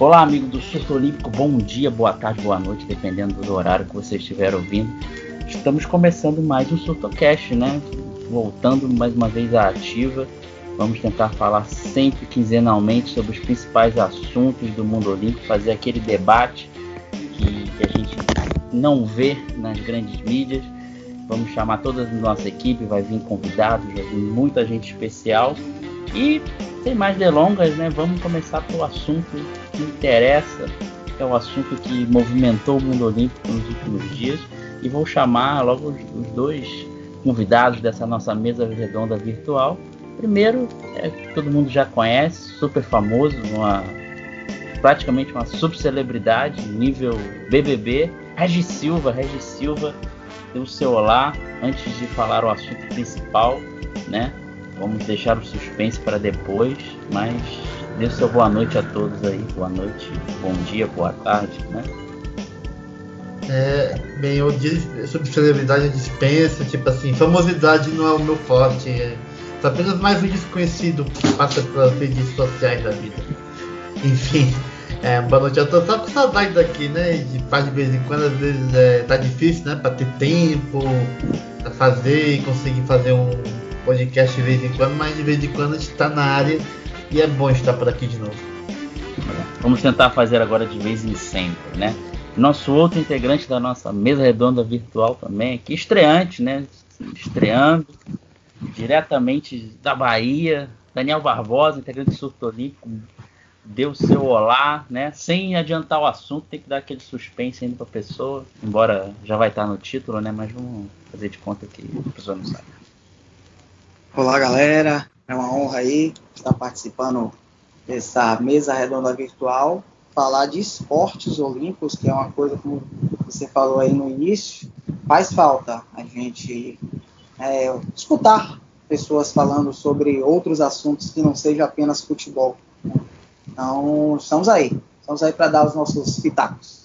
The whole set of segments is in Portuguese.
Olá, amigo do Surto Olímpico, bom dia, boa tarde, boa noite, dependendo do horário que você estiver ouvindo. Estamos começando mais um SurtoCast, né? Voltando mais uma vez à ativa. Vamos tentar falar sempre quinzenalmente sobre os principais assuntos do mundo olímpico, fazer aquele debate que, que a gente não vê nas grandes mídias. Vamos chamar toda a nossa equipe, vai vir convidados, vai vir muita gente especial. E sem mais delongas, né, vamos começar pelo assunto que interessa, que é o assunto que movimentou o mundo olímpico nos últimos dias. E vou chamar logo os, dois convidados dessa nossa mesa redonda virtual. Primeiro, é, todo mundo já conhece, super famoso, uma, praticamente uma subcelebridade, nível BBB, Regis Silva. Regis Silva, deu o seu olá antes de falar o assunto principal, né? Vamos deixar o suspense para depois, mas dê seu boa noite a todos aí. Boa noite, bom dia, boa tarde, né? É, bem, eu sobre celebridade dispensa, tipo assim, famosidade não é o meu forte. É apenas mais um desconhecido que passa pelas redes sociais da vida. Enfim, é, boa noite. Eu tô só com saudade daqui, né? De faz de vez em quando, às vezes é, tá difícil, né? Pra ter tempo, pra fazer e conseguir fazer um podcast de vez em quando, mas de vez em quando a gente está na área e é bom estar por aqui de novo. Vamos tentar fazer agora de vez em sempre, né? Nosso outro integrante da nossa mesa redonda virtual também, aqui estreante, né? Estreando diretamente da Bahia, Daniel Barbosa, integrante do Surto Olímpico, deu seu olá, né? Sem adiantar o assunto, tem que dar aquele suspense ainda para a pessoa, embora já vai estar no título, né? Mas vamos fazer de conta que a pessoa não sabe. Olá, galera. É uma honra aí estar participando dessa mesa redonda virtual, falar de esportes olímpicos, que é uma coisa como você falou aí no início, faz falta a gente é, escutar pessoas falando sobre outros assuntos que não seja apenas futebol. Então, estamos aí. Estamos aí para dar os nossos pitacos.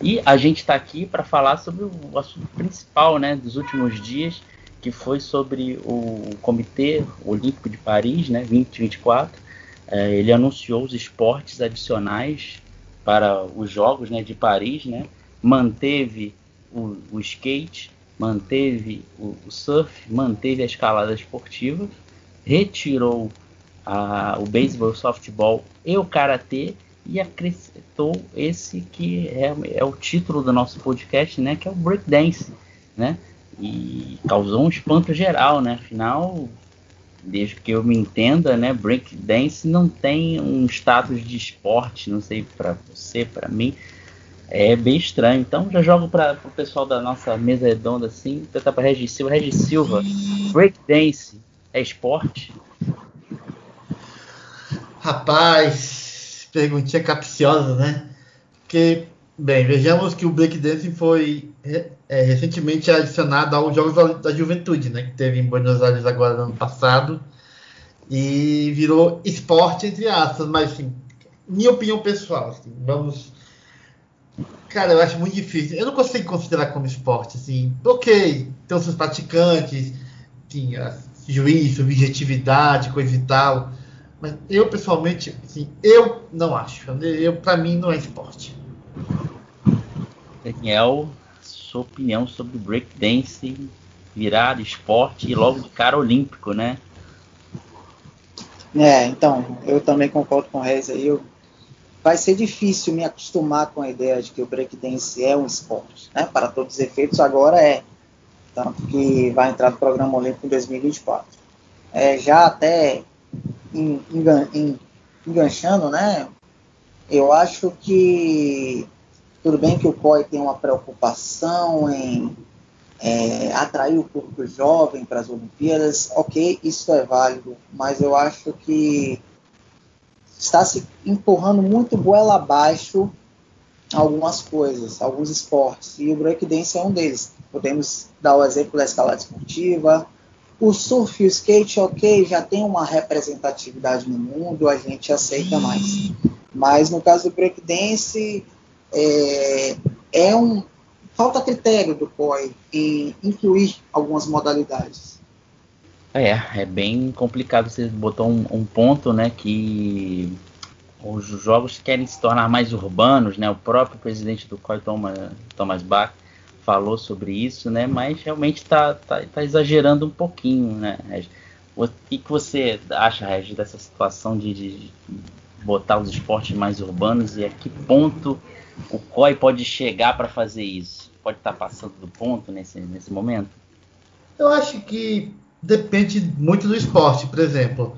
E a gente está aqui para falar sobre o assunto principal né, dos últimos dias, que foi sobre o Comitê Olímpico de Paris, né, 2024. É, ele anunciou os esportes adicionais para os Jogos né, de Paris, né, manteve o, o skate, manteve o, o, surf, manteve a escalada esportiva, retirou a, o beisebol, o softball e o karatê e acrescentou esse que é, é, o título do nosso podcast, né, que é o breakdance, né? e causou um espanto geral, né? Afinal, desde que eu me entenda, né, break dance não tem um status de esporte, não sei para você, para mim, é bem estranho. Então já jogo para o pessoal da nossa mesa redonda assim, tentar para Regis Silva, Regis Silva, break dance é esporte? Rapaz, perguntinha capciosa, né? Porque Bem, vejamos que o breakdancing foi é, recentemente adicionado aos Jogos da, Juventude, né, que teve em Buenos Aires agora no ano passado, e virou esporte, entre aspas, mas assim, minha opinião pessoal, assim, vamos... Cara, eu acho muito difícil. Eu não consigo considerar como esporte, assim. Ok, tem os seus praticantes, tinha juízo, objetividade, coisa e tal. Mas eu, pessoalmente, assim, eu não acho. Eu, para mim, não é esporte. Daniel, sua opinião sobre breakdance virar esporte e logo de cara olímpico, né? É, então, eu também concordo com o Reis aí. Eu, vai ser difícil me acostumar com a ideia de que o breakdance é um esporte, né? Para todos os efeitos, agora é. Tanto que vai entrar no programa olímpico em 2024. É, já até enganchando, né? Eu acho que tudo bem que o COI tem uma preocupação em é, atrair o público jovem para as Olimpíadas, ok, isso é válido, mas eu acho que está se empurrando muito goela abaixo algumas coisas, alguns esportes, e o breakdance é um deles. Podemos dar o exemplo da escalada esportiva, o surf e o skate, ok, já tem uma representatividade no mundo, a gente aceita mais. Mas no caso do breakdance, é, é um falta critério do COI em incluir algumas modalidades. É, é bem complicado. Você botou um, um ponto, né, que os jogos querem se tornar mais urbanos, né? O próprio presidente do COI, Thomas Bach, falou sobre isso, né? Mas realmente está tá, tá exagerando um pouquinho, né? O que, que você acha, Regis, dessa situação de, de, botar os esportes mais urbanos e a que ponto o COI pode chegar para fazer isso? Pode estar tá passando do ponto nesse, nesse momento? Eu acho que depende muito do esporte, por exemplo.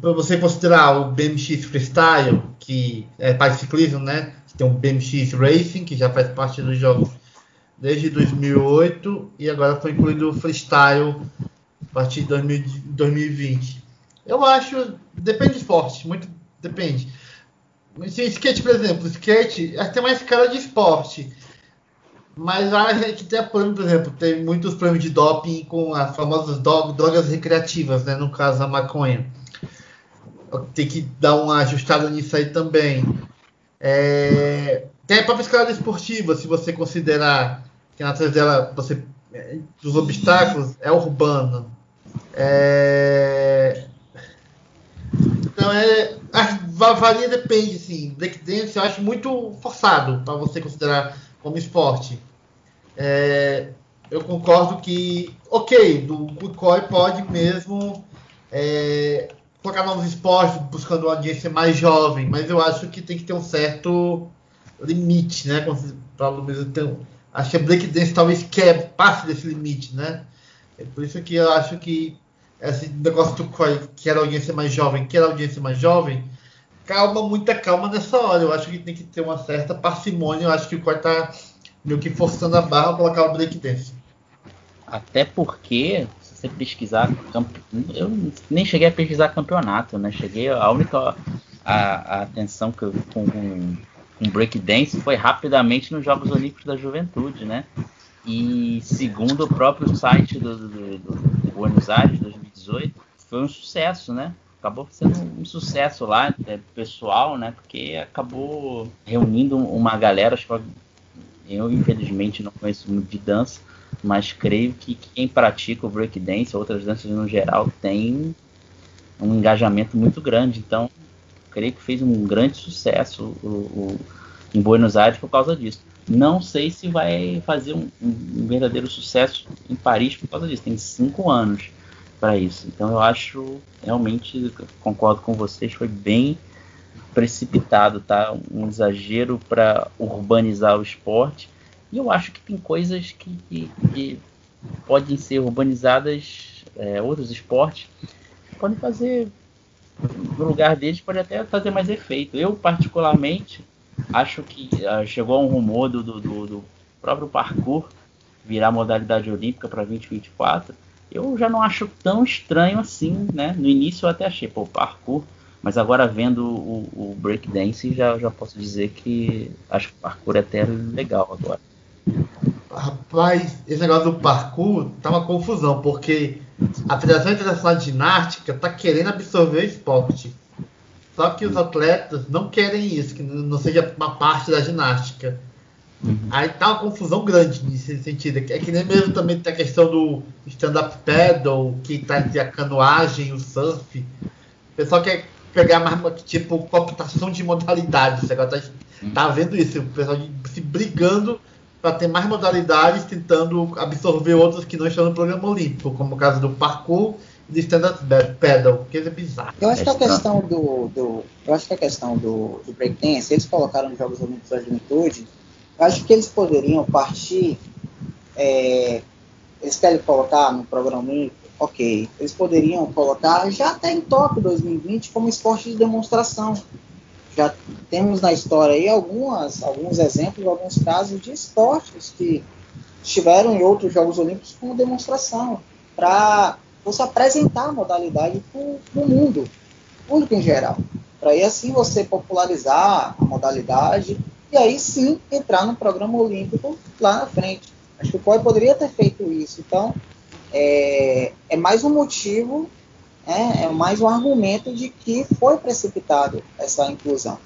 Para você considerar o BMX Freestyle, que é de ciclismo, né? Tem um BMX Racing, que já faz parte dos jogos desde 2008 e agora foi incluído o freestyle a partir de 2020. Eu acho, depende do esporte, muito depende. Skate, por exemplo, skate tem mais cara de esporte. Mas a gente tem, por exemplo, tem muitos prêmios de doping com as famosas drogas recreativas, né? No caso, a maconha. Tem que dar uma ajustada nisso aí também. É, tem a própria escalada esportiva, se você considerar que na dela você dos obstáculos é urbano. É... Então é varia depende sim. Breakdance eu acho muito forçado para você considerar como esporte. É... Eu concordo que ok, do COI pode mesmo é... colocar novos esportes buscando uma audiência mais jovem, mas eu acho que tem que ter um certo limite, né? Para o mesmo tempo acho que a breakdance talvez quebre, passe desse limite, né? É por isso que eu acho que esse negócio do que era audiência mais jovem, que era audiência mais jovem, calma, muita calma nessa hora. Eu acho que tem que ter uma certa parcimônia. Eu acho que o Corey tá meio que forçando a barra para colocar o breakdance. Até porque, se você pesquisar, eu nem cheguei a pesquisar campeonato, né? Cheguei a única a, a atenção que eu, com um breakdance foi rapidamente nos Jogos Olímpicos da Juventude, né? E segundo o próprio site do, do, do, do Buenos Aires 2018, foi um sucesso, né? Acabou sendo um sucesso lá, é, pessoal, né? Porque acabou reunindo uma galera, acho que eu infelizmente não conheço muito de dança, mas creio que quem pratica o breakdance, outras danças no geral, tem um engajamento muito grande. Então, creio que fez um grande sucesso o, o, em Buenos Aires por causa disso. Não sei se vai fazer um, um verdadeiro sucesso em Paris por causa disso. Tem cinco anos para isso. Então eu acho realmente concordo com vocês, foi bem precipitado, tá? Um exagero para urbanizar o esporte. E eu acho que tem coisas que, que, que podem ser urbanizadas, é, outros esportes podem fazer no lugar deles pode até fazer mais efeito. Eu, particularmente, acho que uh, chegou um rumor do, do, do, próprio parkour virar modalidade olímpica para 2024. Eu já não acho tão estranho assim, né? No início eu até achei, pô, parkour, mas agora vendo o, o breakdance já, já posso dizer que acho que o parkour é até legal agora. Rapaz, esse negócio do parkour tá uma confusão, porque a Federação Internacional de Ginástica está querendo absorver o esporte. Só que os atletas não querem isso, que não seja uma parte da ginástica. Uhum. Aí tá uma confusão grande nesse sentido. É que nem mesmo também tem a questão do stand-up paddle, que tá entre a canoagem o surf. O pessoal quer pegar mais tipo computação de modalidades. Tá, tá vendo isso, o pessoal se brigando para ter mais modalidades, tentando absorver outras que não estão no programa olímpico, como o caso do parkour e do stand-up paddle, que é bizarro. Eu acho que a questão do, do eu acho que a questão do, do breakdance, eles colocaram nos Jogos Olímpicos da Juventude, eu acho que eles poderiam partir, é, eles querem colocar no programa olímpico, ok, eles poderiam colocar já até em Tóquio 2020 como esporte de demonstração já temos na história aí algumas, alguns exemplos, alguns casos de esportes que estiveram em outros Jogos Olímpicos como demonstração, para você apresentar a modalidade para o mundo, público em geral. Para aí assim você popularizar a modalidade e aí sim entrar no programa olímpico lá na frente. Acho que o COI poderia ter feito isso. Então, é, é mais um motivo é, é mais um argumento de que foi precipitado essa inclusão.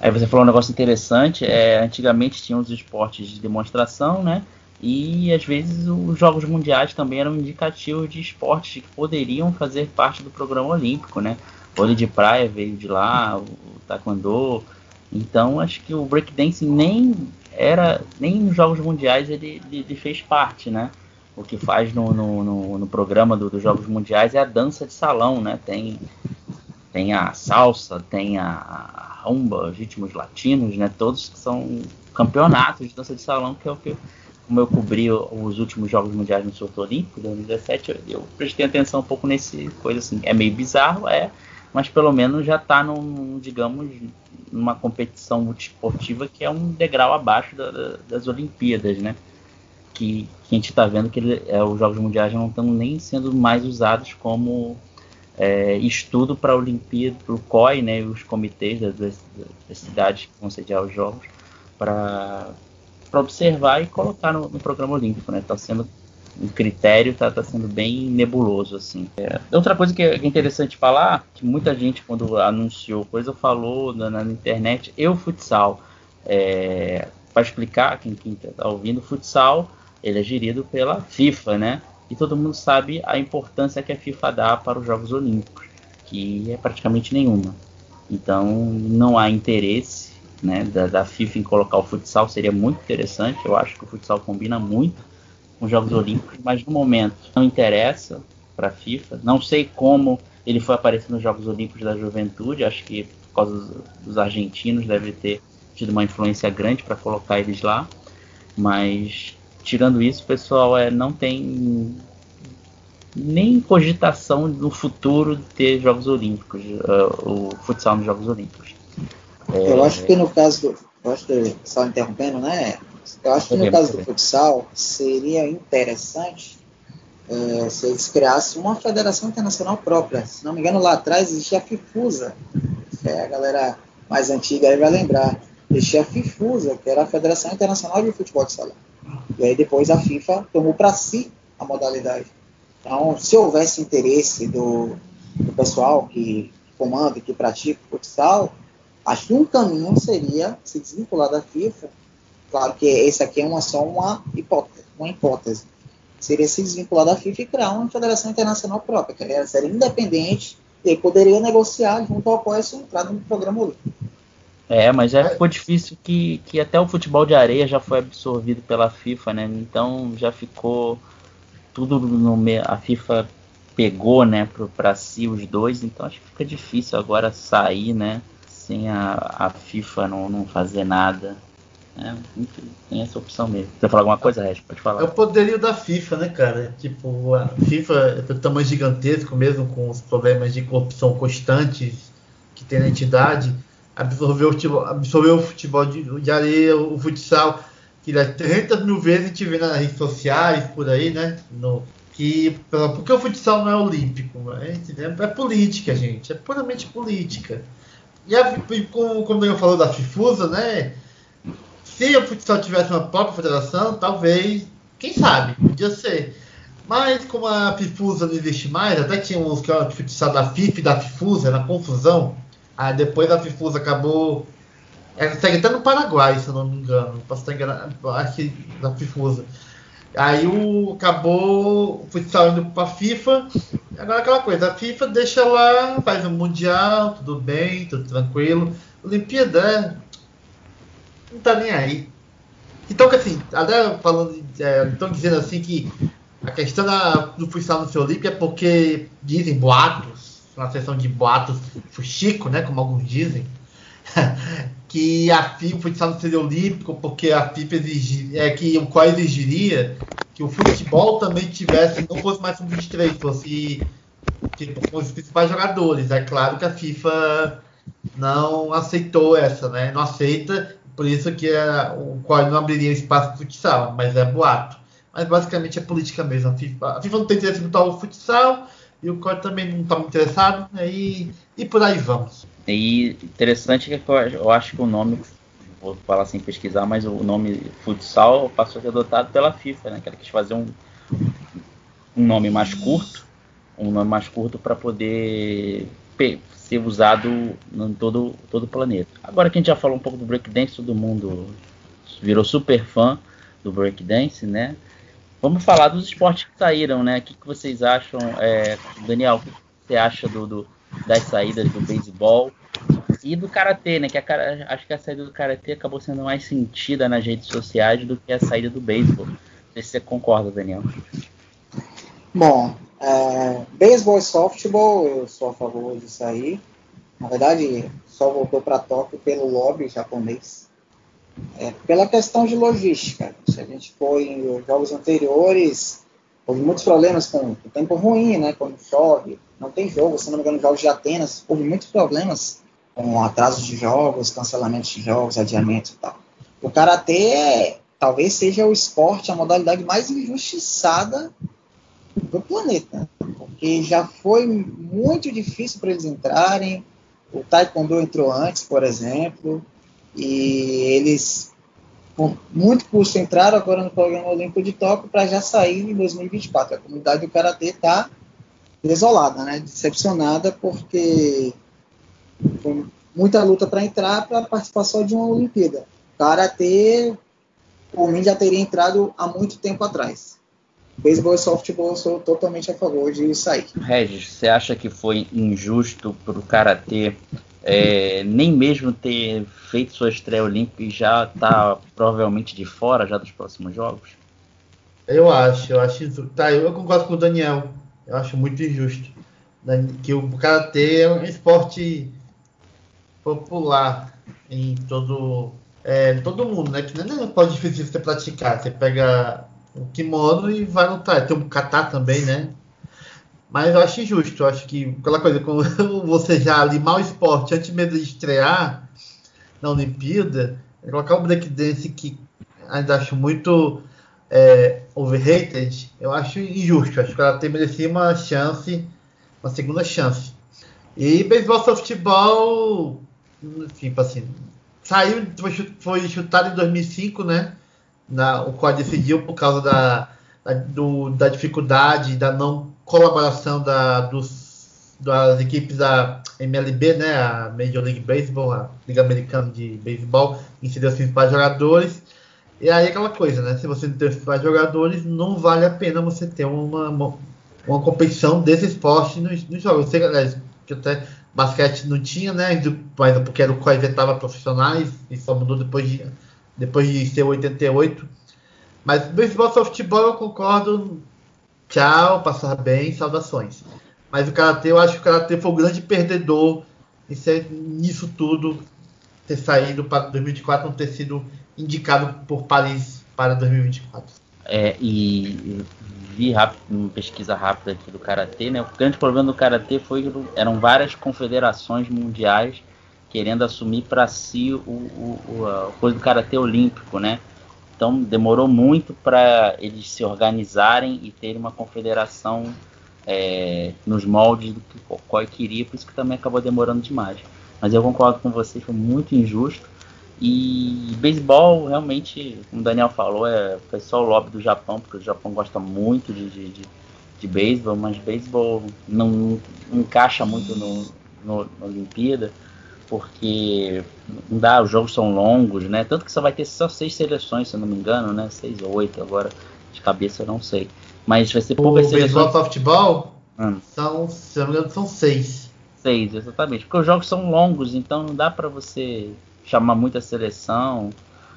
Aí você falou um negócio interessante, é, antigamente tinha os esportes de demonstração, né? E às vezes os Jogos Mundiais também eram indicativos de esportes que poderiam fazer parte do programa olímpico, né? vôlei de praia veio de lá, o taekwondo. Então acho que o breakdance nem era nem nos Jogos Mundiais ele, ele, ele fez parte, né? O que faz no, no, no, no programa do, dos Jogos Mundiais é a dança de salão, né? Tem, tem a salsa, tem a, rumba, os ritmos latinos, né? Todos que são campeonatos de dança de salão, que é o que como eu cobri os últimos Jogos Mundiais no Surto Olímpico, 2017, eu, eu prestei atenção um pouco nesse coisa assim. É meio bizarro, é, mas pelo menos já está num, digamos, numa competição multiesportiva que é um degrau abaixo da, das Olimpíadas, né? Que, que a gente está vendo que ele, é, os Jogos Mundiais não estão nem sendo mais usados como é, estudo para a Olimpíada, para o COI, né? Os comitês das, das, das cidades que vão sediar os Jogos, para observar e colocar no, no programa olímpico, né? Está sendo um critério está tá sendo bem nebuloso assim. É, outra coisa que é interessante falar, que muita gente quando anunciou coisa falou na, na internet, eu futsal. É, para explicar quem está ouvindo, futsal ele é gerido pela FIFA, né? E todo mundo sabe a importância que a FIFA dá para os Jogos Olímpicos, que é praticamente nenhuma. Então não há interesse né, da, da, FIFA em colocar o futsal seria muito interessante. Eu acho que o futsal combina muito com os Jogos Olímpicos, mas no momento não interessa para a FIFA. Não sei como ele foi aparecer nos Jogos Olímpicos da Juventude. Acho que por causa dos, dos argentinos deve ter tido uma influência grande para colocar eles lá. Mas tirando isso, o pessoal é, não tem nem cogitação no futuro de ter Jogos Olímpicos, uh, o futsal nos Jogos Olímpicos. É, eu acho que no caso do. Eu acho que só interrompendo, né? Eu acho que no caso do futsal seria interessante é, se eles criassem uma federação internacional própria. Se não me engano, lá atrás existia a FIFUSA. É, a galera mais antiga aí vai lembrar. Existia a FIFUSA, que era a Federação Internacional de Futebol de Salão. E aí depois a FIFA tomou para si a modalidade. Então, se houvesse interesse do, do pessoal que comanda, que pratica o futsal, Acho que um caminho seria se desvincular da FIFA. Claro que esse aqui é uma, só uma hipótese, uma hipótese. Seria se desvincular da FIFA e criar uma federação internacional própria, que seria independente e poderia negociar junto ao COE sua entrada no programa olímpico. É, mas já ficou difícil que, que até o futebol de areia já foi absorvido pela FIFA, né? Então já ficou tudo no a FIFA pegou, né, para si os dois, então acho que fica difícil agora sair, né? sem a, a FIFA não, não fazer nada. É, enfim, tem essa opção mesmo. Você falar alguma coisa, Red? Pode falar. É o poderio da FIFA, né, cara? Tipo, a FIFA é um tamanho gigantesco, mesmo com os problemas de corrupção constantes que tem na entidade, absorveu o futebol, o futebol de, de areia, o futsal, que é 300 mil vezes gente vê nas redes sociais, por aí, né? No, que, porque o futsal não é olímpico, é, é política, gente, é puramente política. E, a, como, como eu falou da FIFUSA, né? Se o futsal tivesse uma própria federação, talvez, quem sabe, podia ser. Mas como a FIFUSA não existe mais, até tinha os que eram futsal da FIFA e da FIFUSA, na confusão. Aí depois a FIFUSA acabou. Ela segue até no Paraguai, se eu não me engano. Posso estar enganado, acho que da FIFUSA. Aí o, acabou o futsal indo para FIFA. Agora aquela coisa, a FIFA deixa lá, faz o um Mundial, tudo bem, tudo tranquilo. Olimpíada não tá nem aí. Então, assim, até falando, é, estão dizendo assim que a questão da, do futsal no seu Olímpico é porque dizem boatos, na seção de boatos fuxico, né, como alguns dizem, que a FIFA, o futsal não seria olímpico, porque a FIFA exigiria, é, que o qual exigiria que o futebol também tivesse, não fosse mais um 23, fosse tipo, com os principais jogadores. É claro que a FIFA não aceitou essa, né? Não aceita, por isso que o qual não abriria espaço para futsal, mas é boato. Mas basicamente é política mesmo. A FIFA, a FIFA não tem interesse em botar o futsal e o COI também não está muito interessado, né? e, e por aí vamos. E interessante que eu acho que o nome, vou falar sem pesquisar, mas o nome futsal passou a ser adotado pela FIFA, né? Que ela quis fazer um, um nome mais curto, um nome mais curto para poder ser usado em todo, todo o planeta. Agora que a gente já falou um pouco do breakdance, todo mundo virou super fã do breakdance, né? Vamos falar dos esportes que saíram, né? O que, que vocês acham? É, Daniel, o que você acha do, do das saídas do beisebol e do karatê, né? Que a, acho que a saída do karatê acabou sendo mais sentida nas redes sociais do que a saída do beisebol. Não sei se você concorda, Daniel. Bom, é, beisebol e softball, eu sou a favor disso aí. Na verdade, só voltou para Tóquio pelo lobby japonês. É, pela questão de logística. Se a gente for em jogos anteriores, houve muitos problemas com o tempo ruim, né? Quando chove, não tem jogo. Se não me engano, jogos de Atenas, houve muitos problemas com atrasos de jogos, cancelamentos de jogos, adiamentos e tal. O karatê é, talvez seja o esporte, a modalidade mais injustiçada do planeta, porque já foi muito difícil para eles entrarem. O taekwondo entrou antes, por exemplo, e eles com muito custo entraram agora no programa Olímpico de Tóquio para já sair em 2024. A comunidade do karatê está desolada, né, decepcionada porque foi muita luta para entrar para participar só de uma Olimpíada. Karatê, por mim, já teria entrado há muito tempo atrás. Beisebol e softball, eu sou totalmente a favor de sair. Regis, você acha que foi injusto para o Karatê é, nem mesmo ter feito sua estreia olímpica e já está provavelmente de fora já dos próximos jogos? Eu acho, eu acho isso. Tá, eu concordo com o Daniel. Eu acho muito injusto. Né, que o Karatê é um esporte popular em todo, é, todo mundo, né? Que não é pode difícil você praticar. Você pega o kimono e vai lutar. Tem um kata também, né? Mas eu acho injusto. Eu acho que aquela coisa, como você já limar o esporte antes mesmo de estrear na Olimpíada, colocar o breakdance que ainda acho muito é, overrated, eu acho injusto. Acho que ela tem merecia uma chance, uma segunda chance. E beisebol softball, enfim, assim, saiu, foi chutado em 2005, né? Na, o qual decidiu por causa da, da, do, da dificuldade, da não colaboração da, dos, das equipes da MLB, né? A Major League Baseball, a Liga Americana de Beisebol, em seus principais jogadores. E aí aquela coisa, né? Se você não tem os principais jogadores, não vale a pena você ter uma, uma, competição desse esporte nos, nos jogos. Você, aliás, que até basquete não tinha, né? Mas porque era o qual inventava profissionais e só mudou depois de, depois de ser 88. Mas beisebol softball eu concordo. Tchau, passar bem, saudações. Mas o Karatê, eu acho que o Karatê foi o grande perdedor nisso tudo, ter saído para 2024, não ter sido indicado por Paris para 2024. É, e vi uma pesquisa rápida aqui do Karatê, né? O grande problema do Karatê foi que eram várias confederações mundiais querendo assumir para si o, o, o, a coisa do Karatê olímpico, né? Então demorou muito para eles se organizarem e terem uma confederação é, nos moldes do que o COI queria, por isso que também acabou demorando demais. Mas eu concordo com você, foi muito injusto. E beisebol, realmente, como o Daniel falou, é, foi só o lobby do Japão, porque o Japão gosta muito de, de, de, de beisebol, mas beisebol não, não, encaixa muito no, no, na Olimpíada, porque não dá, os jogos são longos, né? Tanto que só vai ter só seis seleções, se eu não me engano, né? Seis ou oito agora, de cabeça eu não sei. Mas vai ser poucas o seleções. O softball hum. são, se eu não me engano, são seis. Seis, exatamente. Porque os jogos são longos, então não dá para você chamar muita seleção.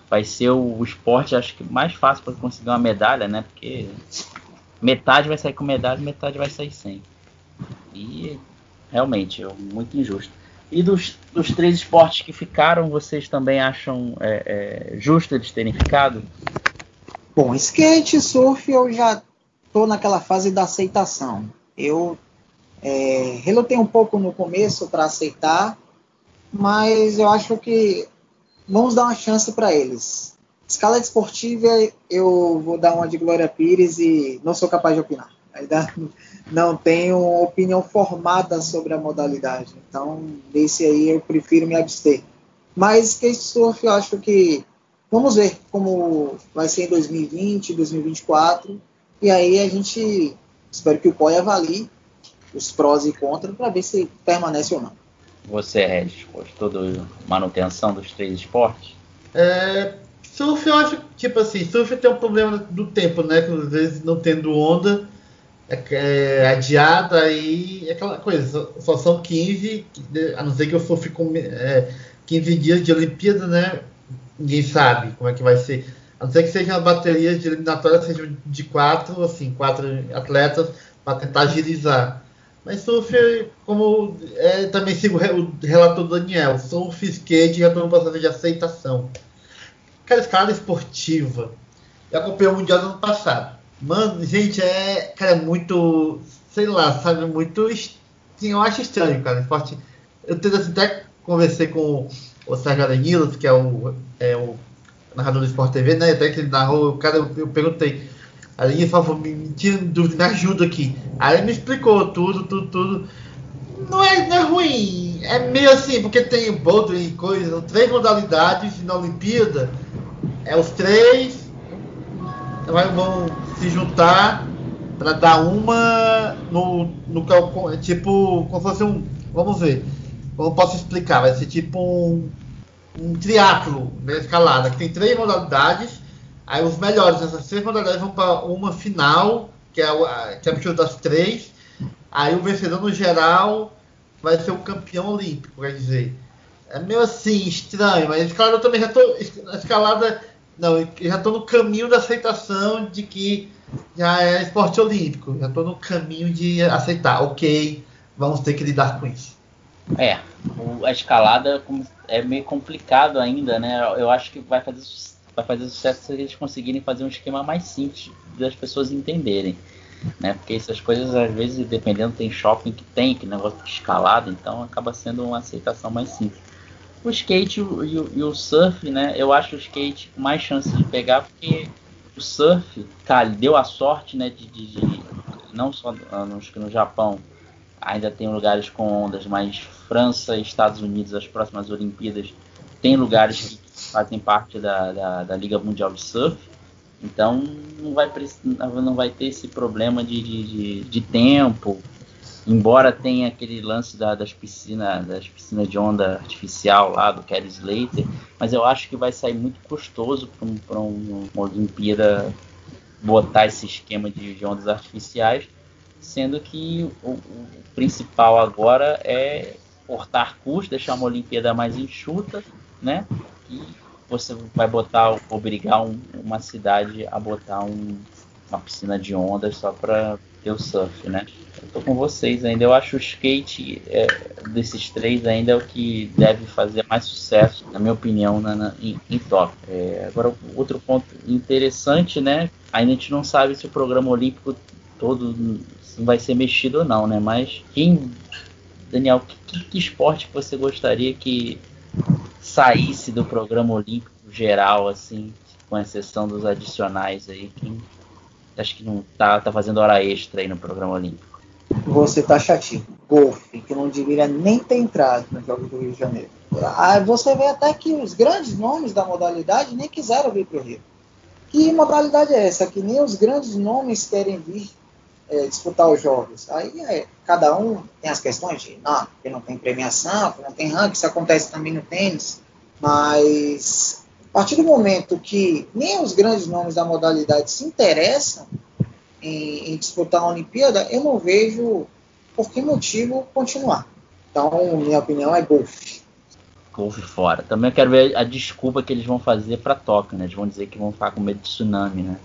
Vai ser o, o esporte, acho que mais fácil para conseguir uma medalha, né? Porque metade vai sair com medalha, metade vai sair sem. E realmente, é muito injusto. E dos, dos três esportes que ficaram, vocês também acham é, é, justo eles terem ficado? Bom, skate surf eu já tô naquela fase da aceitação. Eu é, relutei um pouco no começo para aceitar, mas eu acho que vamos dar uma chance para eles. Escala esportiva, eu vou dar uma de Glória Pires e não sou capaz de opinar. Ainda não tenho opinião formada sobre a modalidade. Então, desse aí eu prefiro me abster. Mas skate surf, eu acho que vamos ver como vai ser em 2020, 2024. E aí a gente espero que o COI avalie os prós e contras para ver se permanece ou não. Você, Regis, gostou da manutenção dos três esportes? É, surf, eu acho que, tipo assim, surf tem um problema do tempo, né? Que às vezes não tendo onda, é, é adiada e é aquela coisa, só, são 15, a não ser que eu for com é, 15 dias de Olimpíada, né? Ninguém sabe como é que vai ser. A não ser que seja uma bateria de eliminatória, seja de quatro, assim, quatro atletas para tentar agilizar. Mas surf, como é, também sigo o relator do Daniel, surf, skate já estou no processo de aceitação. Cara, escala esportiva. Eu acompanhei o Mundial do ano passado. Mano, gente, é, cara, é muito, sei lá, sabe, muito, sim, eu acho estranho, cara, esporte. Eu tento assim, até conversei com o Sérgio Arenilson, que é o, é o narrador do Sport TV, né, até que ele narrou, o cara, eu, perguntei, Aí ele falou, me, me tira dúvida, me ajuda aqui. Aí ele me explicou tudo, tudo, tudo. Não é, não é ruim, é meio assim, porque tem bouldering e coisa, três modalidades na Olimpíada, é os três vão se juntar para dar uma no, no tipo como fosse um vamos ver como posso explicar vai ser tipo um, um triatlo na né, escalada que tem três modalidades aí os melhores dessas três modalidades vão para uma final que é a, que é a das três aí o vencedor no geral vai ser o campeão olímpico quer dizer é meio assim estranho mas escalada eu também já tô escalada não, eu já estou no caminho da aceitação de que já é esporte olímpico. Já estou no caminho de aceitar. Ok, vamos ter que lidar com isso. É, a escalada é meio complicado ainda, né? Eu acho que vai fazer, vai fazer sucesso se eles conseguirem fazer um esquema mais simples das pessoas entenderem. Né? Porque essas coisas, às vezes, dependendo, tem shopping que tem, que negócio de escalada, então acaba sendo uma aceitação mais simples. O skate e o, e o, surf, né? Eu acho o skate com mais chance de pegar, porque o surf, cara, deu a sorte, né? De, de, de não só acho que no Japão ainda tem lugares com ondas, mas França e Estados Unidos, as próximas Olimpíadas, tem lugares que fazem parte da, da, da Liga Mundial de Surf. Então não vai, não vai ter esse problema de, de, de, de tempo, embora tenha aquele lance da, das piscinas das piscinas de onda artificial lá do Kelly Slater, mas eu acho que vai sair muito custoso para um, uma Olimpíada botar esse esquema de, de ondas artificiais, sendo que o, o, principal agora é cortar custos, deixar uma Olimpíada mais enxuta, né? E você vai botar, obrigar um, uma cidade a botar um, uma piscina de ondas só para ter o surf, né? Eu tô com vocês ainda. Eu acho o skate é, desses três ainda é o que deve fazer mais sucesso, na minha opinião, na, na em, em Tóquio. É, agora, outro ponto interessante, né? Ainda a gente não sabe se o programa olímpico todo vai ser mexido ou não, né? Mas quem, Daniel, que, que esporte você gostaria que saísse do programa olímpico geral, assim, com exceção dos adicionais aí? Quem acho que não tá, tá fazendo hora extra aí no programa olímpico? você tá chatinho. Golfe, que não deveria nem ter entrado no jogo do Rio de Janeiro. Aí você vê até que os grandes nomes da modalidade nem quiseram vir para o Rio. Que modalidade é essa? Que nem os grandes nomes querem vir é, disputar os jogos. Aí é, cada um tem as questões de não, que não tem premiação, não tem ranking, isso acontece também no tênis. Mas a partir do momento que nem os grandes nomes da modalidade se interessam em, em disputar a Olimpíada, eu não vejo por que motivo continuar. Então, minha opinião é golfe. Golfe fora. Também quero ver a desculpa que eles vão fazer para Tóquio, né? Eles vão dizer que vão ficar com medo de tsunami, né?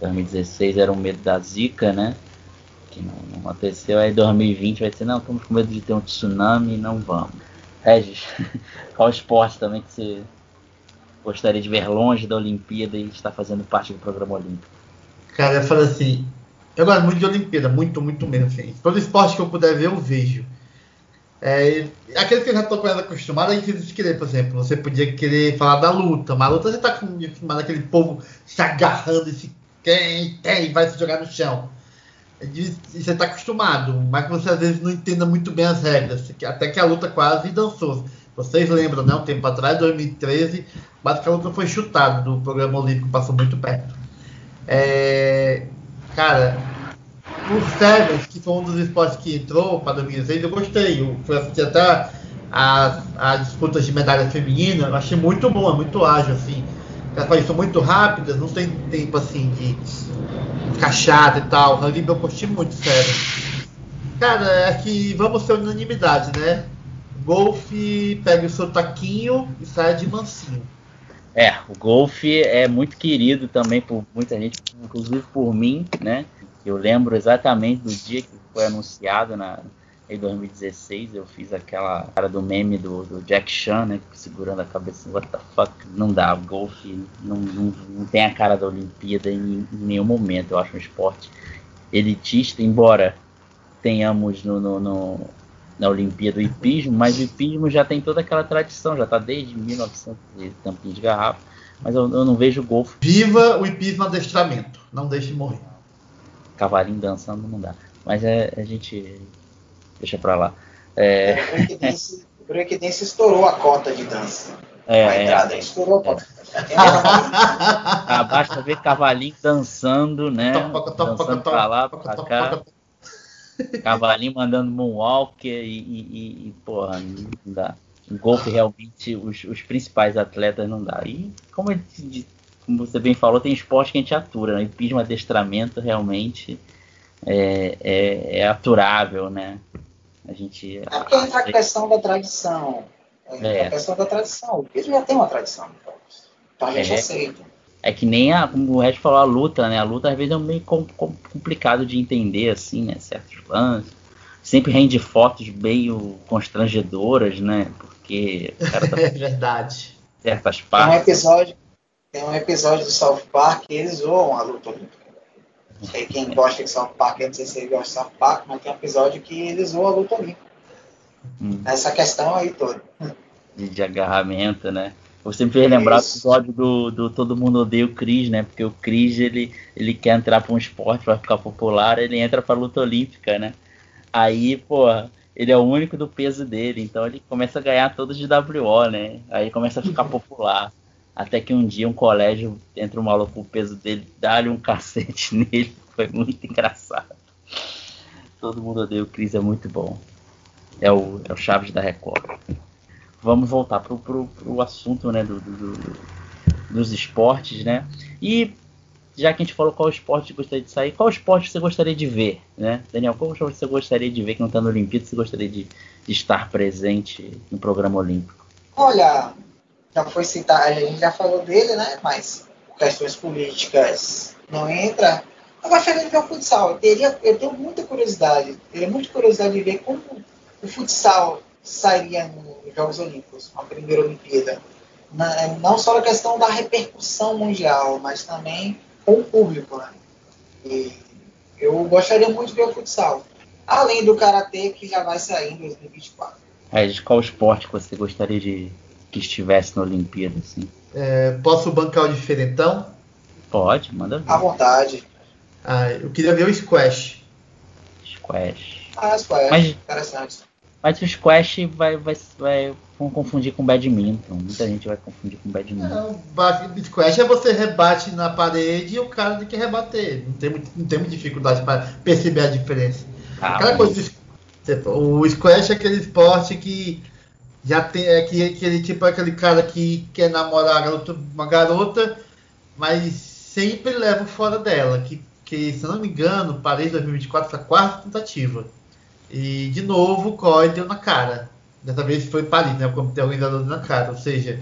2016 era o medo da Zika, né? Que não, não aconteceu. Aí 2020 vai ser, não, estamos com medo de ter um tsunami não vamos. Regis, qual esporte também que você gostaria de ver longe da Olimpíada e está fazendo parte do programa olímpico? Cara, eu falo assim, eu gosto muito de Olimpíada, muito, muito mesmo. Assim. Todo esporte que eu puder ver, eu vejo. É, aqueles que eu já estou quase acostumado, a gente querer, por exemplo, você podia querer falar da luta, mas a luta você está acostumado aquele povo se agarrando e se quem tem, vai se jogar no chão. É você está acostumado, mas você às vezes não entenda muito bem as regras, até que a luta quase dançou. Vocês lembram, né? Um tempo atrás, 2013, quase que a luta foi chutada do programa olímpico, passou muito perto. É, cara, o Sevens, que foi um dos esportes que entrou para 2006, eu gostei. Eu fui assistir até as, as disputas de medalha feminina, eu achei muito bom, é muito ágil, assim. As país são muito rápidas, não tem tempo assim de, cachada e tal. Eu curti muito, sério. Cara, é que vamos ter unanimidade, né? Golfe pega o seu taquinho e sai de mansinho. É, o golfe é muito querido também por muita gente, inclusive por mim, né? Eu lembro exatamente do dia que foi anunciado na, em 2016, eu fiz aquela cara do meme do, do Jack Chan, né? Segurando a cabeça, what the fuck, não dá, o golfe não, não, não, tem a cara da Olimpíada em, em, nenhum momento, eu acho um esporte elitista, embora tenhamos no, no, no na Olimpíada o hipismo, mas o hipismo já tem toda aquela tradição, já está desde 1900 de tampinha de garrafa, mas eu, eu, não vejo golfe. Viva o hipismo adestramento, não deixe morrer. Cavalinho dançando não dá, mas é, a gente deixa para lá. É... é o breakdance estourou a cota de dança. É, a entrada, é. estourou a cota. É. ah, basta ver cavalinho dançando, né? dançando pra lá, pra cá. Cavalinho mandando moonwalk e, e, e porra, não dá. O golfe realmente, os, os, principais atletas não dá. E como, como você bem falou, tem esporte que a gente atura, né? Pismo adestramento realmente é, é, é, aturável, né? A gente. É porque entra a questão da tradição. É. A questão da tradição. O pismo já tem uma tradição. Então a gente é. aceita é que nem a, como o Red falou, a luta, né? A luta às vezes é meio com, com, complicado de entender, assim, né? Certos lances. Sempre rende fotos meio constrangedoras, né? Porque o cara tá É verdade. Certas partes. Tem um episódio, tem um episódio do South Park que eles zoam a luta olímpica. Não sei quem gosta de South Park, eu não sei se ele gosta de South Park, mas tem um episódio que eles zoam a luta olímpica. Hum. Essa questão aí toda. De, de agarramento, né? Você me fez lembrar do episódio do, do Todo Mundo Odeia o Cris, né? Porque o Cris, ele, ele quer entrar para um esporte para ficar popular, ele entra para luta olímpica, né? Aí, pô, ele é o único do peso dele, então ele começa a ganhar todos de WO, né? Aí começa a ficar popular. Até que um dia um colégio entra um maluco com o peso dele, dá-lhe um cacete nele. Foi muito engraçado. Todo mundo odeia o Cris, é muito bom. É o, é o Chaves da Record vamos voltar pro, pro, pro assunto né, do, do, do, dos esportes, né? E já que a gente falou qual esporte gostaria de sair, qual esporte você gostaria de ver, né? Daniel, qual esporte você gostaria de ver que não está no Olimpíada, você gostaria de, de, estar presente no programa olímpico? Olha, já foi citado, a gente já falou dele, né? Mas questões políticas não entra. Eu gostaria de ver o futsal. Eu, teria, eu tenho muita curiosidade, teria muita curiosidade de ver como o futsal sairia nos Jogos Olímpicos, a primeira Olimpíada. Não só a questão da repercussão mundial, mas também com o público. Né? E eu gostaria muito de ver o futsal. Além do karatê que já vai sair em 2024. É, de qual esporte você gostaria de que estivesse na Olimpíada? Assim? É, posso bancar o diferentão? Pode, manda ver. À vontade. Ah, eu queria ver o squash. Squash. Ah, squash. Mas, interessante. Mas o squash vai, vai, vai vão confundir com badminton. Muita gente vai confundir com badminton. Não, squash é você rebate na parede e o cara tem que rebater. Não tem, não tem muita dificuldade para perceber a diferença. Ah, Aquela coisa o squash é aquele esporte que já tem é que aquele tipo é aquele cara que quer namorar garota, uma garota, mas sempre leva fora dela. Que, que se não me engano, Paris 2024 foi a quarta tentativa. E de novo o COI deu na cara. Dessa vez foi Paris, né? O comitê organizador na cara. Ou seja,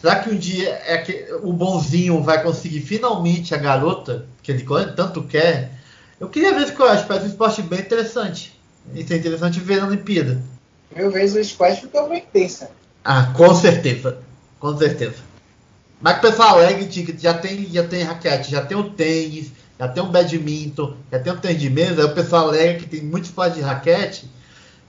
será que um dia é que o bonzinho vai conseguir finalmente a garota que ele tanto quer? Eu queria ver o squash, parece um esporte bem interessante. Isso é interessante ver na Olimpíada. Mil vezes o squash ficou bem intensa. Ah, com certeza. Com certeza. Mas o pessoal alegre já tem, já tem raquete, já tem o tênis, já tem um badminton, já tem um tênis de mesa, aí o pessoal alega que tem muito esporte de raquete,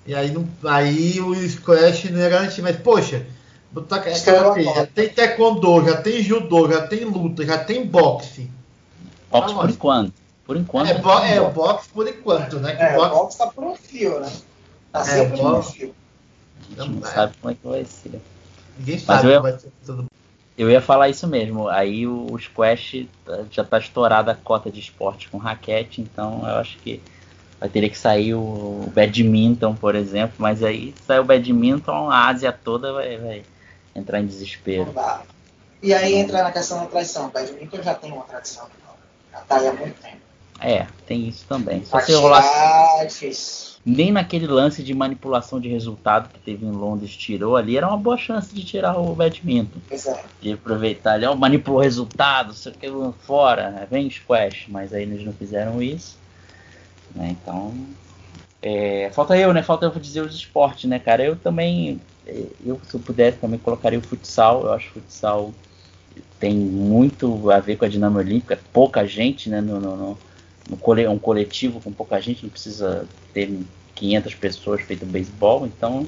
e aí, não, aí o squash não é garantido, mas poxa, botar, é, já tem taekwondo, já tem judô, já tem luta, já tem boxe. Boxe por enquanto. Por enquanto. É, bo é, o boxe por enquanto, né? Que é, boxe... o boxe tá por um fio, né? Tá é, sempre no fio. A gente não sabe como é que vai ser. Ninguém sabe como vai ser tudo. Eu ia falar isso mesmo. Aí o, Squash já está estourada a cota de esporte com raquete, então eu acho que vai ter que sair o badminton, por exemplo. Mas aí sai o badminton, a Ásia toda vai, vai entrar em desespero. E aí entra na questão da tradição. O badminton já tem uma tradição, já está aí há muito tempo. É, tem isso também. Só se rolar. Nem naquele lance de manipulação de resultado que teve em Londres tirou ali, era uma boa chance de tirar o badminton. Exato. De aproveitar ali, ó, manipulou o resultado, sei o que fora, né? vem squash, mas aí eles não fizeram isso. Né? Então. É, falta eu, né? Falta eu dizer os esportes, né, cara? Eu também. É, eu, se eu pudesse, também colocaria o futsal. Eu acho que o futsal tem muito a ver com a dinâmica olímpica. Pouca gente, né? No, no, no um coletivo com pouca gente, não precisa ter 500 pessoas feito beisebol. Então,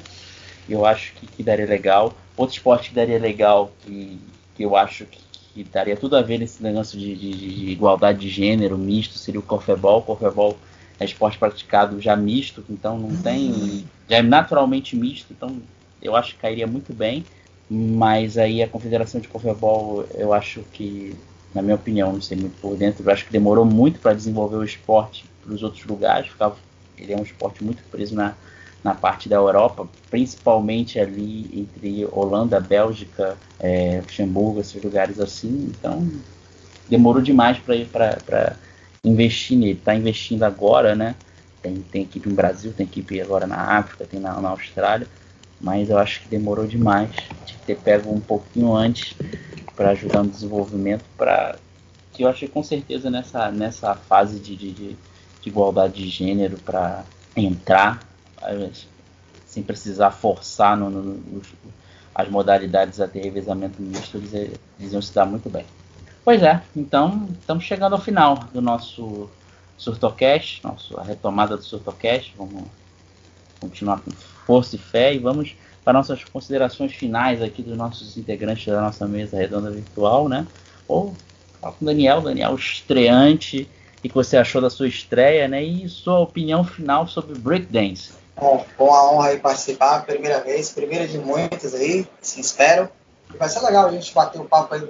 eu acho que, que, daria legal. Outro esporte que daria legal, que, que eu acho que, que daria tudo a ver nesse negócio de, de, de igualdade de gênero, misto, seria o corfebol. O é esporte praticado já misto, então não tem. Já é naturalmente misto, então eu acho que cairia muito bem. Mas aí a Confederação de Corfebol, eu acho que, na minha opinião, não sei muito por dentro, eu acho que demorou muito para desenvolver o esporte para os outros lugares. Ficava, ele é um esporte muito preso na, na parte da Europa, principalmente ali entre Holanda, Bélgica, é, Luxemburgo, esses lugares assim. Então demorou demais para ir para investir nele. Está investindo agora, né? Tem, tem equipe no Brasil, tem equipe agora na África, tem na, na Austrália, mas eu acho que demorou demais de ter pego um pouquinho antes para ajudar no desenvolvimento, para que eu acho que com certeza nessa, nessa fase de, de, de igualdade de gênero para entrar, sem precisar forçar no, no, no, as modalidades a ter revezamento misto, eles, eles iam se dar muito bem. Pois é, então estamos chegando ao final do nosso Surtocast, nossa retomada do Surtocast. Vamos continuar com força e fé e vamos para nossas considerações finais aqui dos nossos integrantes da nossa mesa redonda virtual, né? Ou com o Daniel, Daniel estreante, e que você achou da sua estreia, né? E sua opinião final sobre breakdance. Bom, com a honra de participar, primeira vez, primeira de muitas aí, se espero. Vai ser legal a gente bater o papo aí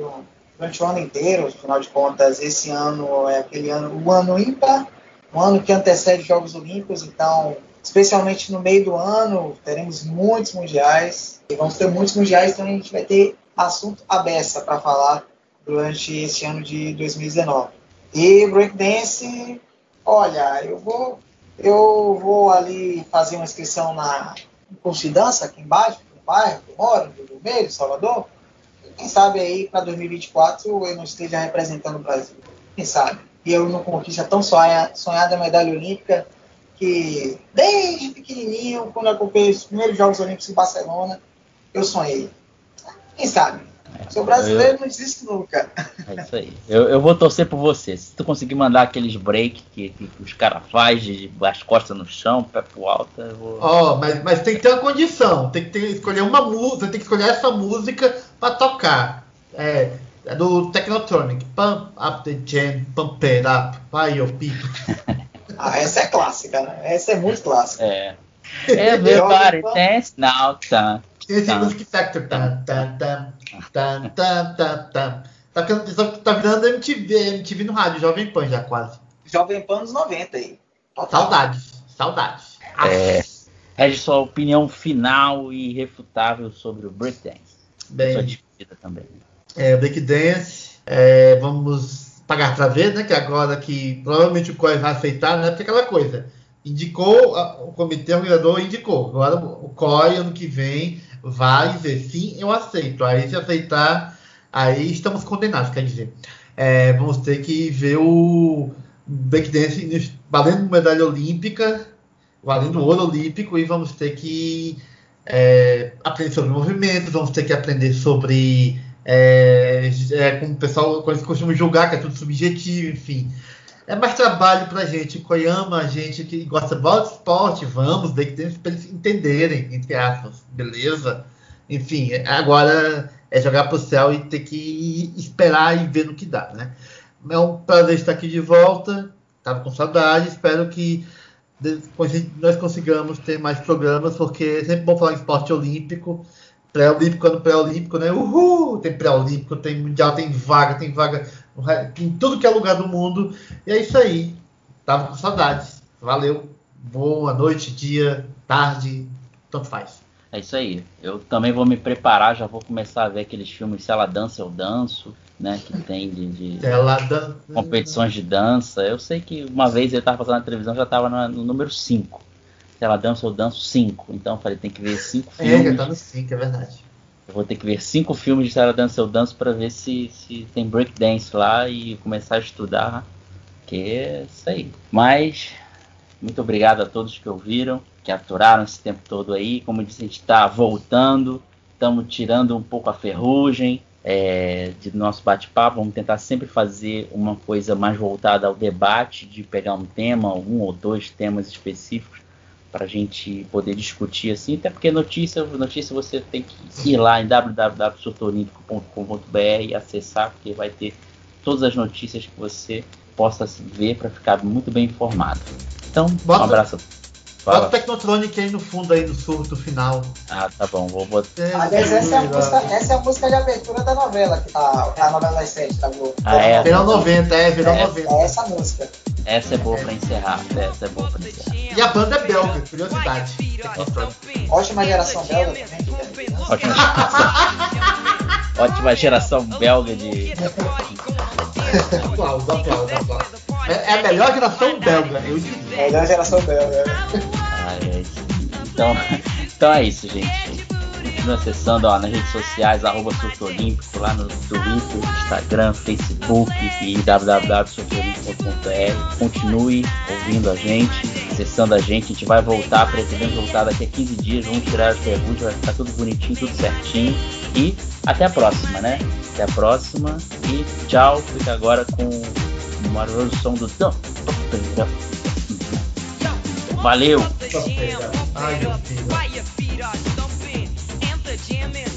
durante o ano inteiro, afinal de contas, esse ano é aquele ano, o ano ímpar, o ano que antecede os Jogos Olímpicos, então, especialmente no meio do ano, teremos muitos mundiais, e vamos ter muitos mundiais, então a gente vai ter assunto aberto para falar durante esse ano de 2019. E breakdance, olha, eu vou eu vou ali fazer uma inscrição na curso de dança aqui embaixo, no bairro que eu moro, no Rio Vermelho, Salvador, quem sabe aí para 2024 eu não esteja representando o Brasil. Quem sabe? E eu não conquista tão sonha, sonhada a medalha olímpica que desde pequenininho, quando eu acompanhei os primeiros Jogos Olímpicos em Barcelona, eu sonhei. Quem sabe? Sou brasileiro, eu... não existe nunca. É isso aí. Eu, eu, vou torcer por você. Se tu conseguir mandar aqueles break que, que os caras fazem, de as costas no chão, pé pro alto, eu vou. Ó, oh, mas, mas tem que ter uma condição. Tem que ter, escolher uma música, tem que escolher essa música para tocar. É, é do Technotronic. Pump up the jam, pump it up. Vai, eu pico. ah, essa é clássica, né? Essa é muito clássica. É. Everybody dance now, tá. Esse tá. Music Factor. Tá, tá, tá, tá, tá, tá, tá. Tá, tá virando MTV, MTV no rádio, Jovem Pan já quase. Jovem Pan nos 90 aí. Total. Saudades, saudades. É, é sua opinião final e irrefutável sobre o breakdance. Bem, sua despedida também. É, breakdance, é, vamos pagar para ver, né? Que agora que provavelmente o COI vai aceitar, né? Porque aquela coisa, indicou, o comitê organizador indicou. Agora o COI ano que vem vai dizer sim, eu aceito. Aí se aceitar, aí estamos condenados, quer dizer. É, vamos ter que ver o breakdance valendo medalha olímpica, valendo ouro olímpico, e vamos ter que é, aprender sobre movimentos, vamos ter que aprender sobre é, é, como o pessoal costuma julgar, que é tudo subjetivo, enfim. É mais trabalho pra gente, Koyama, a gente que gosta de esporte, vamos, daí que para eles entenderem, entre aspas, beleza? Enfim, agora é jogar pro céu e ter que esperar e ver no que dá, né? É um prazer estar aqui de volta, tava com saudade, espero que nós consigamos ter mais programas, porque é sempre bom falar em esporte olímpico, pré-olímpico ano pré-olímpico, né? Uhul! Tem pré-olímpico, tem mundial, tem vaga, tem vaga em tudo que é lugar do mundo. E é isso aí. Tava com saudades. Valeu. Boa noite, dia, tarde, tanto faz. É isso aí. Eu também vou me preparar, já vou começar a ver aqueles filmes Se Ela Dança, Eu Danço, né? Que tem de, de competições de dança. Eu sei que uma vez eu estava passando na televisão, já estava no, número 5. Se Ela Dança, Eu Danço 5. Então eu falei, tem que ver 5 filmes. É, já tá no 5, é verdade. Eu vou ter que ver 5 filmes de Se Ela Dança, Eu Danço para ver se, se tem breakdance lá e começar a estudar. Que é isso aí. Mas, muito obrigado a todos que ouviram que aturaram esse tempo todo aí. Como eu disse, a gente está voltando, estamos tirando um pouco a ferrugem é, de nosso bate-papo. Vamos tentar sempre fazer uma coisa mais voltada ao debate, de pegar um tema, um ou dois temas específicos para a gente poder discutir assim, até porque notícia, notícia você tem que ir lá em www.sotolimpico.com.br e acessar, porque vai ter todas as notícias que você possa ver para ficar muito bem informado. Então, Bota, um abraço. Fala. Bota o Technotronic aí no fundo aí no surto final. Ah, tá bom, vou botar. É, Aliás, essa é, a música, essa é a música de abertura da novela, a, a novela das sete da Globo. Ah, é? Virou 90, é, virou é, 90. É essa música. Essa é boa pra encerrar. Essa é boa pra encerrar. E a banda é belga, curiosidade. Ótima geração belga também. Ótima geração. Ótima geração belga de. aplausos, aplausos, aplausos. É, a melhor geração belga, eu diria. É a melhor geração belga. Ah, é. Então, então é isso, gente. Acessando ó, nas redes sociais, arroba Olímpico, lá no Twitter, Instagram, Facebook e www.surtoolímpico.br. Continue ouvindo a gente, acessando a gente. A gente vai voltar, pretendemos voltar daqui a 15 dias. Vamos tirar as perguntas, vai ficar tudo bonitinho, tudo certinho. E até a próxima, né? Até a próxima e tchau. Fica agora com o maravilhoso som do Valeu! Ai, meu filho. jam is